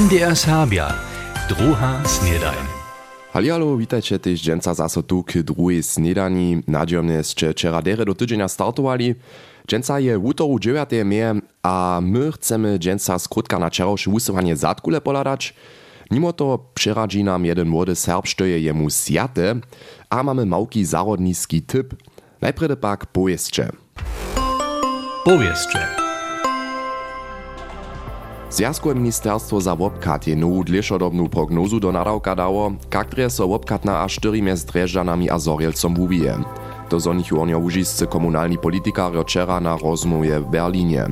MDR Serbia, druha snedajn. Halialo, witajcie też dżęca zaso tu k drugiej snedani. Nadziemne ste wczera dere do tydzienia startowali. Dżęca je w utoru 9. meje, a my chcemy dżęca skrótka na wczorajsze usuwanie zadkule poladać. Mimo to przyradzi nam jeden młody serb, što je jemu sjate, a mamy małki zarodniski typ. Najpierw pak powieszcze. Powieszcze. Zjazkowe ministerstwo za wopkat je nowu dlešodobnu prognozu do nadawka dało, kaktre so wopkat na aż 4 mjez Drežďanami a Zorielcom wubije. To zo nich onio užisce komunalni politikario wczera na rozmowie w Berlinie.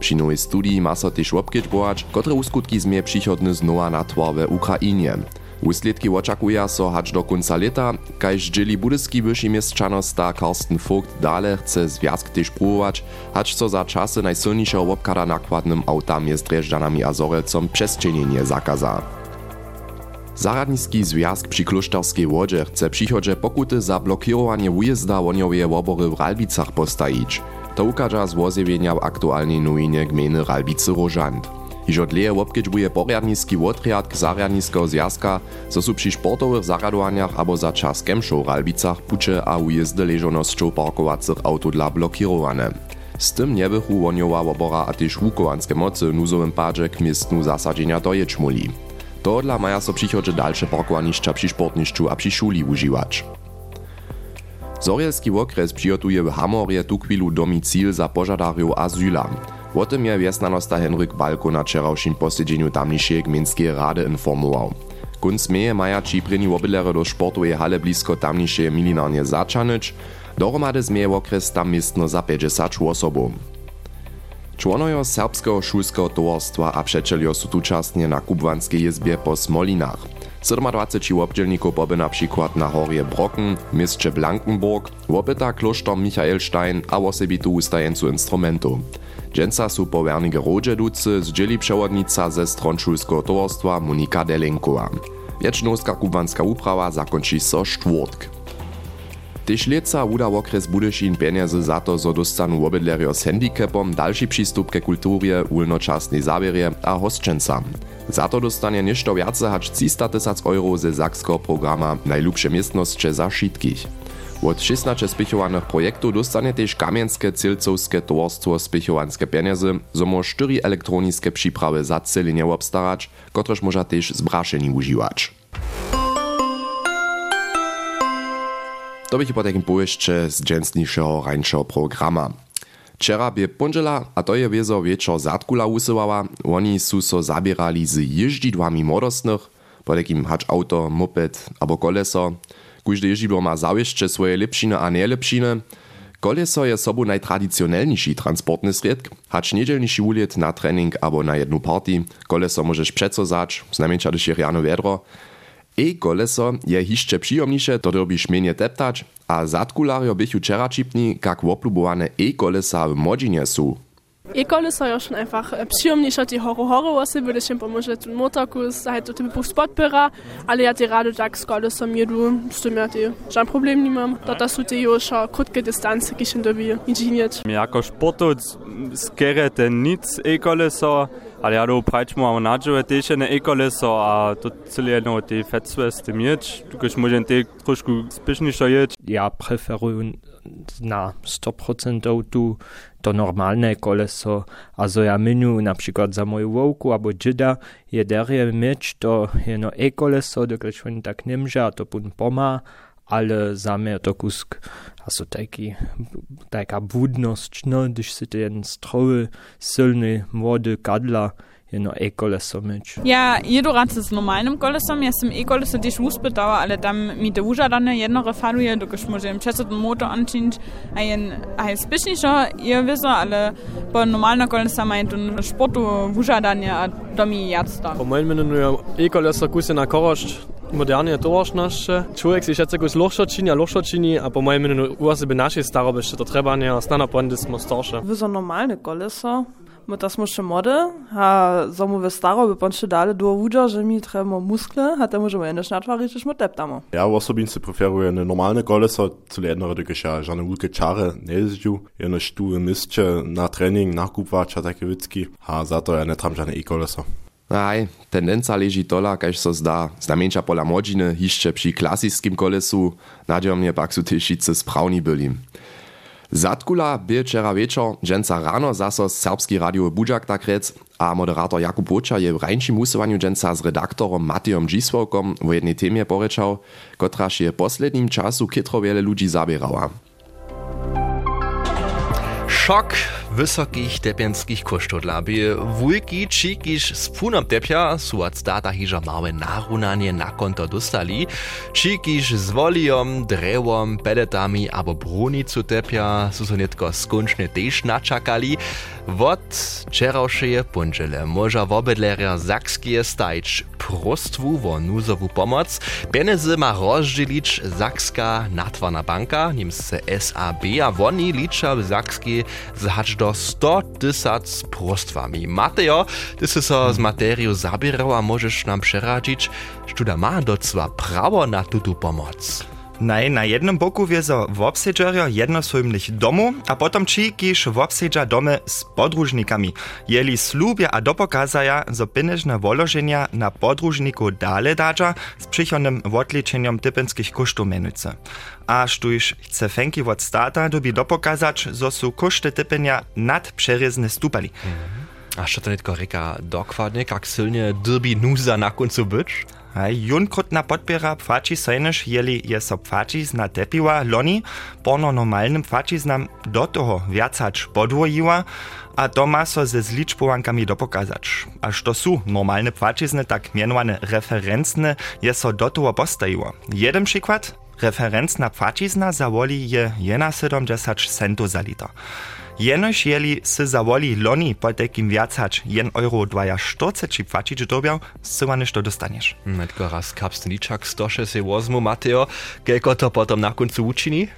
Przy nowej studii ma so też wopkieć boać, kotre uskutki zmie przychodny znowa na w Ukrainie. Wysledki oczekuje so hacz do końca leta, kaž dzieli budyski mieszczanosta Karsten Vogt dale chce związk też próbować, hacz co za czasy najsilniejszego wopkada nakładnym autami z Dreżdżanami a Zorelcom przestrzenienie zakaza. Zaradniski związk przy Klusztarskiej Łodzie chce przychodzie pokuty za blokirowanie wyjazda woniowej wobory w Ralbicach postawić. To ukaże z aktualnej nowinie gminy Ralbicy Rożant. Iż od leje wopkiedźbuje porjadniski wotriad k zarjadniskiego zjazka, co su przy sportowych zaradowaniach abo za czas kemšo w Ralbicach pucze a ujezdy leżonosćou parkowacych auto dla blokirowane. Z tym nie bychu woniowa wobora a też łukowanskie mocy nuzowym padzie k miestnu zasadzenia dojeć muli. To dla maja so przychodzie dalsze parkowaniszcza przy sportniszczu a przy szuli używać. Zorielski okres przygotuje w Hamorje tu chwilu domicil za pożadariów azyla. O tym je wiesnanosta Henryk Balko na wczorajszym posiedzeniu tamniejszej gminskiej rady informował. Kunc meje maja Čiprini obilere do sportowej hale blisko tamniejszej milinarnie zaczanyć, dohromady zmeje okres tam miestno za 50 osobów. Członojo serbskiego szulskiego towarstwa a przeczelio su tučasnie na kubwanskiej jezbie po Smolinach. 27 obdzielników poby na przykład na Horie Brocken, mieście Blankenburg, wopyta klosztor Michaelstein a osobitu ustajencu instrumentu. Dżęca su powernige rodźeducy zdzieli przewodnica ze stron szulskiego towarstwa Monika Delenkowa. Wiecznowska kubanska uprawa zakończy so czwartk. Tyž leca uda okres Budyšin peniazy za to, zo dostanu obydlerio z handicapom další přístup ke kulturje, ulnočasnej zabierje a hostčenca. Za to dostanie nešto viace hač 300 tysac euro ze zakskiego programa Najlubsze miestnosće za šitkich. Od 16 spichowanych projektów dostanie też kamienskie cilcowskie towarstwo spichowanske peniazy, zo mo 4 elektroniczne przyprawy za celenie obstarać, kotreż może też zbraszeni używać. To bych po takim pojeździe z dżęsniejszego rańszego programa. Wczera bie pondzela, a to je wiezo wieczor zadkula usyłała, oni su so zabierali z jeździdłami młodostnych, po takim hacz auto, moped albo koleso. Każdy jeździdło ma zawieszcze swoje lepšiny a nielepšiny. Koleso je sobu najtradicionalniejszy transportny sredk, hacz niedzielniejszy uliet na trening albo na jedną party. Koleso możesz przeco zać, znajmniej když je riano wiadro. E-koleso je hišće przyjemniejsze, to robisz mniej teptać, a zadkulario bychu wczera čipni, jak oplubowane e-kolesa w modzinie su. E-koleso je schon einfach äh, przyjemniejsze die horror horror osy, würde się pomoże ten motorkus, halt to typu spotbera, ale ja die rado tak z koleso mir du, z tym ja ty, żaden problem nie mam, to ta su ty już krótkie dystanse kishin dobi inżyniert. Jako sportoc skere ten nic e-koleso, ale ja do prajčmo a nadžove tež na e-koleso a to celé jedno te fetsveste mieć, když môžem te trošku spiešniejšo jeť. Ja preferuję na 100% tu to normalne koleso, a zo ja minu na za moju wołku albo dzida je derje mieć to jedno e-koleso, dokąd oni tak nie to pun poma, ale za mnie to kusk, also taki, taka budność, no, když si ten stroły, silny, młody kadla, jedno e-koleso mieć. Ja jedu rad z normalnym kolesom, ja sam e-koleso też uspytała, ale tam mi te użadane jedno refaluje, dokąd może przez ten motor anczynić, a jen, a jest pyszniejszo, je wiedzą, ale po normalne kolesa mają ten sportu użadanie, a to mi jadsta. Po moim menu e-koleso kusy na moderne towarszność. Człowiek się jeszcze jakoś lohszo czyni, a lohszo czyni, a po moim menu u osoby naszej staroby to trzeba nie, stana pondysmo starsze. Wy za normalne koleso, my to smo še mody, a za mu ve staro by pan še dali do že mi trebamo muskle, a te možemo jedno natvariť, že smo teptamo. Ja osobince preferuję ne normalne koleso, zu jedno rady, když ja žane ulke čare ne jeździł, jedno štu mistče na trening, nakupwać, a takie wycki, a za to ja ne tram žane e-koleso. Aj, tendenca leži tola, kaž so zdá. Znamenča pola młodziny, hišće przy klasickim kolesu, nadziomnie pak su tyšice sprawni byli. Zatkula byl včera rano zaso serbski radio Budžak takrec a moderator Jakub je v rajnším husovanju dženca s redaktorom Matejom Džisvokom v jednej témie porečal, kotraž je posledním času kytro. Szok wysokich tepienskich kosztodla. By wujki čikiš z punom tepia su od stata hiža małe narunanie na konto dostali. Čikiš z volijom, drewom, peletami abo brunicu tepia su so netko skončne tež načakali. Wot wczorajszej punżele może wobydleria Zakskie stajć prostwu wo nuzowu pomoc. Pieniędzy ma rozdzielić Zakska Natwana Banka, niemsce SAB, a woni licza w Zakskiej zahacz do 100 tysac prostwami. Mateo, ty si so z materią zabierał, a możesz nam przeradzić, że ma docła prawo na tutu pomoc. Naj, na jednym boku wiezo wobsedżerio jednosojmnych domu, a potom či kiž wobsedża domy z podróżnikami. Jeli slubia a dopokazaja, zo pieniężne wolożenia na podróżniku dale dadża z przychodnym odliczeniem typenskich kosztów menujce. A sztuż chce fenki od stata dobi dopokazać, zo su koszty typenia nad przeryzny stupali. A co to netko reka dokładnie, jak silnie derby nuza na końcu być? Junkrutna podpiera pfačisajnež jeli je so pfačizna tepiła loni, porno normalnym pfačiznam do toho viacač podwojiła, a to ma so ze zliczbowankami dopokazać. A što su normalne pfačizny, tak mianowane referencne, je so do toho postajiło. Jeden przykład, referencna pfačizna zawoli je 1,70 centów za liter. Jenož jeli se zawoli loni po takim viacać 1 euro 42 płacić dobiał, syła to dostaniesz. Netko raz kapsny liczak stosze se wozmu, Mateo, kielko to potom na końcu uczyni?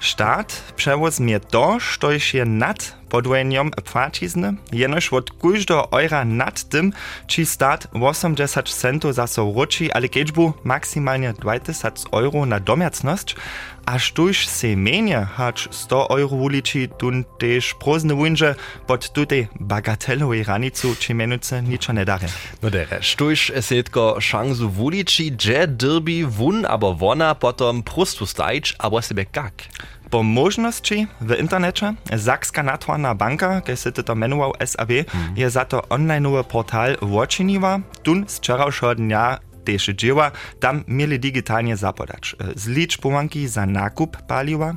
Staat przewozmie to, što je nad podwojeniem płacizny, jenoż od każdego eura nad tym, czy stat 80 centów za so roczy, ale kieczbu maksymalnie 20 euro na domiacność, aż tuż se menje hacz 100 euro uliči, tun tež prozne wunže pod tutej bagatelowej ranicu, či menuce ničo ne dare. No dere, štuž setko šansu uliči, dže dirbi wun, abo wona potom prostu stajč, abo sebe kak. Po możności w internecie Zakska Natwana Banka, kiedy się to menował SAB, mm. je za to online portal Watchiniwa, tun z wczorajszego dnia tež dzieła, tam mieli digitalnie zapodać. Zlicz pomanki za nakup paliwa,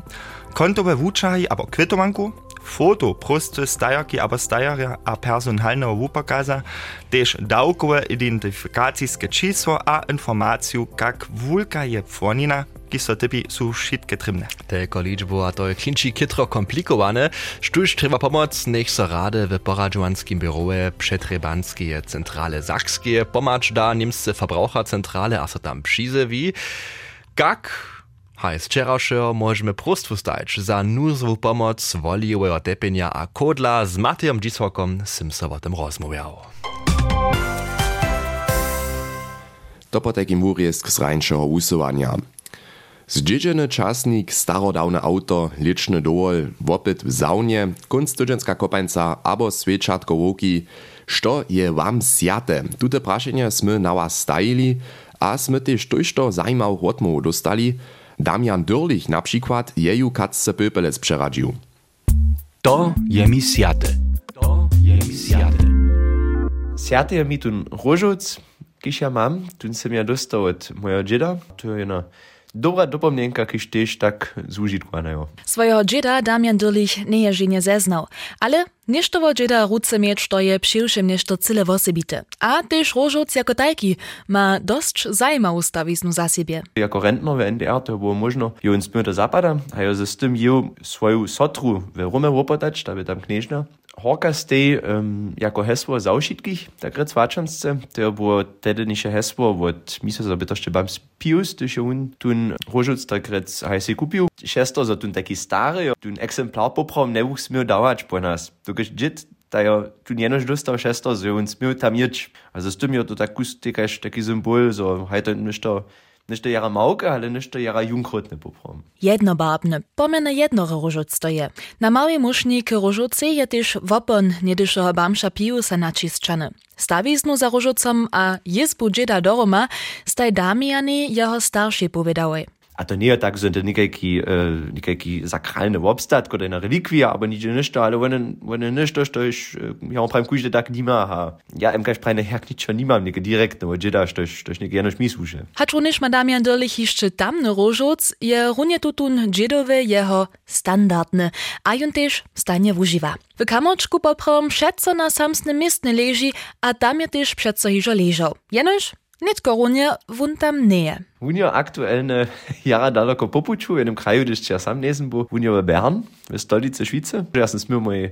kontowe wuczahi abo kwitowanku, foto prosty stajarki abo stajarja a personalnego wupokaza, też dałkowe identyfikacijskie czísło a informaciju, jak wulka je płonina, ki so typi su šitke trimne. Telko liczbu, a to je klinči kitro komplikowane. Štuž treba pomoc, nech so rade w poradžovanskim biroje Przetrebanskie Centrale Sakskie pomacz da niemsce Verbraucherzentrale, a so tam przyzewi. Kak Hajs wczorajsze możemy prostwu stać za nuzową pomoc woliłego tepienia a kodla z Matejom Dzisłakom sim so o tym rozmawiał. To po takim wurjesk z rańszego usuwania. Zdziedzeny czasnik, starodawne auto, liczny dołol, wopyt w saunie, kunst studentska kopańca abo świeczatko łoki. Što je wam sjate? Tute praszenie sme na was stajili, a sme też tojšto zajmał odmów dostali. Damian Dürlich na przykład jeju katce pöpelec przeradził. To je mi sjate. To je mi sjate. Sjate je mi tun rožoc, kiż ja mam, tun sem ja dostał od mojego dzieda, to je na Dobra dopomnienka, kiž tež tak zúžitkovaného. Svojho džeda Damian Dürlich nie je ženie zeznał, ale niesztowo džeda ruce mieć to je přiwšem nešto cyle wosebite. A tež rožoc jako tajki ma dość zajmawą stawiznu za siebie. Jako rentner w NDR to było možno jo myta zapada, a jo z tym jo sotru w Rume wopotać, da by tam. Horka stej um, jako hesło zaušitkich, takre cvačansce, to było tedy niše hesło od misa za byto jeszcze bam spius, to się un tun rožuc takre haj si kupił. Šesto za tun taki stary, tun exemplar poprom ne wuchs mir dałać po nas. To gdyż dzit, da ja tun jenož dostał šesto, so un smił tam jić. Also z tym jo to tak kustikaš taki symbol, so hajto ništo Nicht jara małke, ale nicht jara jungkrotne poprom. Jednobarbne, pomene jednore różoc stoje. Na małej musznik różocy je też wopon niedyszego bamsza piusa načiszczany. Stawiznu za różocom a jizbu dżeda doroma staj Damiani jeho starszy powiedziały. A to nie tak, że to nikajki, e, nikajki sakralny obstat, kot eine relikwia, aber nicht nicht, ale wenn wenn nicht, to ich ja beim kuźle tak nie ma, ha. Ja, im kaś prajne herk nicht schon niemand, nik direkt, no jeda, stoś, stoś nie gerne schmisusze. Hat również ma Damian Dörlich jeszcze tamny różoc, je runie tutun dżedowe jeho standardne, a jon też stanie używa. W kamoczku poprom przeco na samsne miestne leży, a tam je też przeco hiżo leżał. Jenoż, nitko runie wun tam nie. Unio aktualne jara daleko popuču, v jednom kraju, gdje ja sam nesem bo, unio v Bern, v stolice Švice. Ja sem smil moj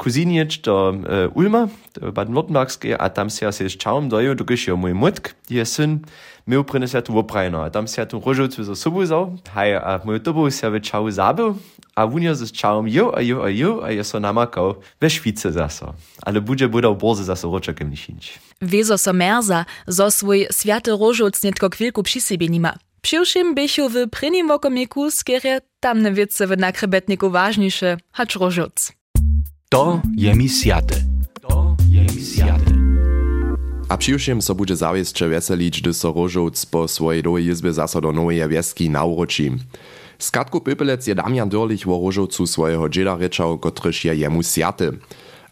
kuzinič do Ulma, do Baden-Württembergske, a tam si ja se s čavom dojo, dokaj je moj mutk, je syn miał przyniesie tu oprajno, a tam się tu rożu co za sobą zał, haj, a tobu się w czał zabył, a wunia z czałom jo, a jo, a jo, a je so namakał we Szwice zaso. Ale budzie budał borze zaso roczek niesić. Wieso so merza, zo swój światy rożuc nietko kwilku przy sobie nima. Przyłszym bychu w prynim wokomieku skierie tamne wiece w nakrebetniku ważniejsze, hacz rożuc. To je mi siate. To je mi siate. A přiwším so bude zawieszcze weselić, gdy so Rożoc po swojej dołej izbie zaso do nowej wieski nauroči. Z katku Pöpelec je Damian Dörlich wo Rożocu swojego dżeda ryczał, kotryż je jemu siaty.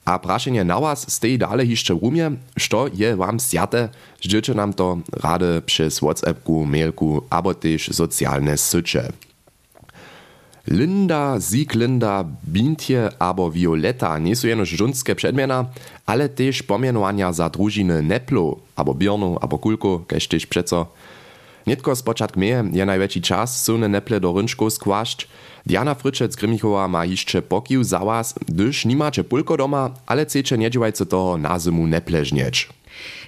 A praszenie na was stej dale jeszcze rumie, što je wam siate, życzę nam to rady przez WhatsAppku, mailku, abo też socjalne sycie. Linda, Sieglinda, Bintje abo Violetta nie są jenoż żunskie przedmiana, ale też pomianowania za drużyny Neplo, abo Birnu, abo Kulko, kaž też przeco. Nitko z początku meje je największy czas sune Neple do rynczków skłaszcz. Diana Fryczec Grymichowa ma jeszcze pokił za was, gdyż nie macie pulko doma, ale chcecie nie dziewajcie toho na zimu Neple żnieć.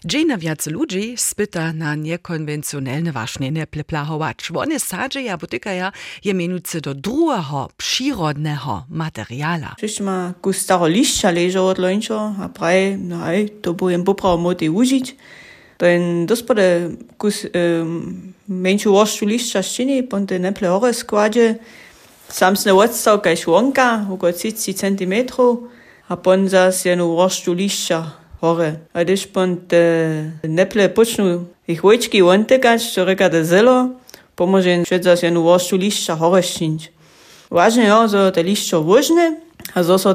Dżina wiac ludzi spyta na niekonwencjonalne wašnjenje pleplahovač. One sadžeja potykaja je menuce do drugiego, przyrodnego materiala. Przecież ma ku staro liścia leżą od lończo, a praj, no aj, to byłem popraw moty użyć. Ten dospode kus um, męciu łoszczu liścia szczyni, ponte neple ore składzie, samsne odstał kaś łąka, około 30 cm, a pon zas jenu łoszczu liścia hore. A když pon te neple počnu ich vojčky ontekać, čo reka te zelo, pomože všet zas jenu łoszczu liścia hore ščinč. Ważne je, że te liścia wożne,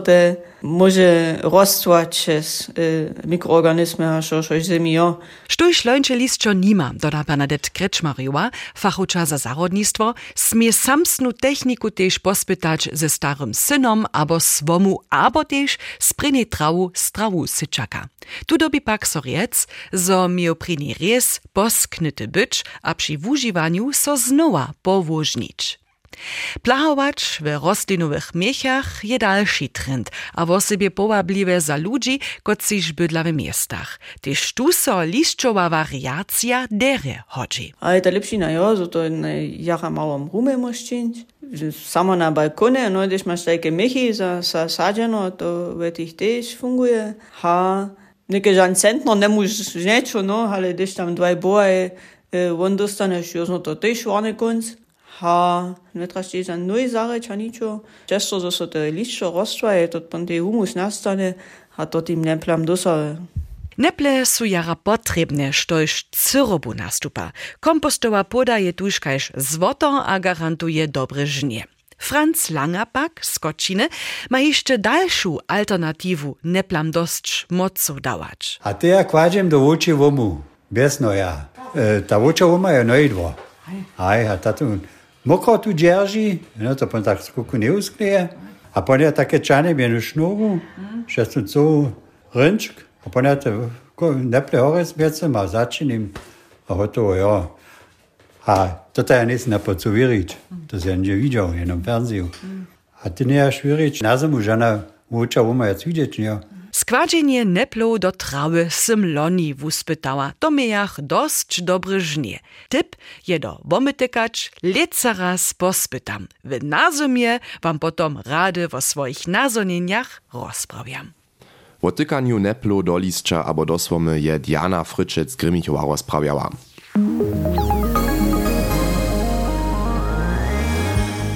te może rostwać przez y, mikroorganizmy, a šo šož zemi jo. Štuj šlońče listčo nima, doda Bernadette Krečmarjowa, fachuča za zarodnictwo, smie samsnu techniku tež pospytać ze starym synom abo swomu, abo tež sprynie trawu strawu syczaka. Tu dobi pak so riec, zo mioprini ries posknyty bycz, a przy wużywaniu so znowa powożnić. Plahować w roslinowych miechach je dalszy trend, a w sobie powabliwe za ludzi, kociż bydla w miastach. Tyż tu so liszczowa wariacja dere chodzi. A je ta lepšina jo, zato na jara malom rume moščinč. Samo na balkone, no, když máš také mechy za, za sađeno, to ve tých tež funguje. Ha, neke žan centno ne můž niečo, no, ale když tam dvaj boje, on dostaneš, jo, to tež varne konc. Ha, netrašti za noj zare čaničo. Često, so te liščo roztvaje, to pon te humus nastane, a to tim neplam dosave. Neple su jara potrebne, štož cyrobu nastupa. Kompostowa poda je tuż kaž zwoto a garantuje dobre żnie. Franz Langerpak z ma jeszcze dalszą alternatiwu neplam dość mocu dawać. A ty ja kładziem do oczy womu, bez noja. E, ta ocza woma je nojdwo. Aj, a ta tu mokro tu dzierży, no to pan tak skuku nie uskleje. A pan ja takie czane mienu sznuru, że tu co rynczk, a pan ja te neple horec wiece ma zaczynim, a gotowo, ja. A to ja nisem napocu wierzyć, to ja nie widział, jenom w fernsehen. A ty nie jasz wierzyć, na zimu żona ocza woma jest widzieć, nie? Składzienie neplo do trawy symloni wuspytała, to miejach dość dobre żnie. Typ je do womytykać, leca raz pospytam. W nazumie wam potom rady o swoich nazonieniach rozprawiam. O tykaniu neplo do lisća abo do słomy je Diana Fryczec Grymichowa rozprawiała.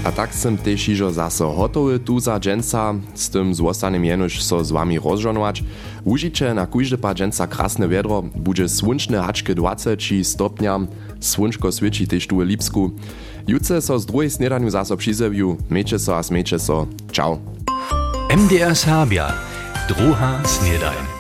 A tak sem tež ižo zaso hotowy tu za s tym zostanem jenož so z wami rozžonować. Užiče na kujde pa dženca krasne vedro, bude słončne hačke 20 stopnia, słončko sviči tež tu Lipsku. Jutce so z druhej snedaniu zaso přizeviu, meče so a smeče so. Ciao. MDR Serbia, druha snedajn.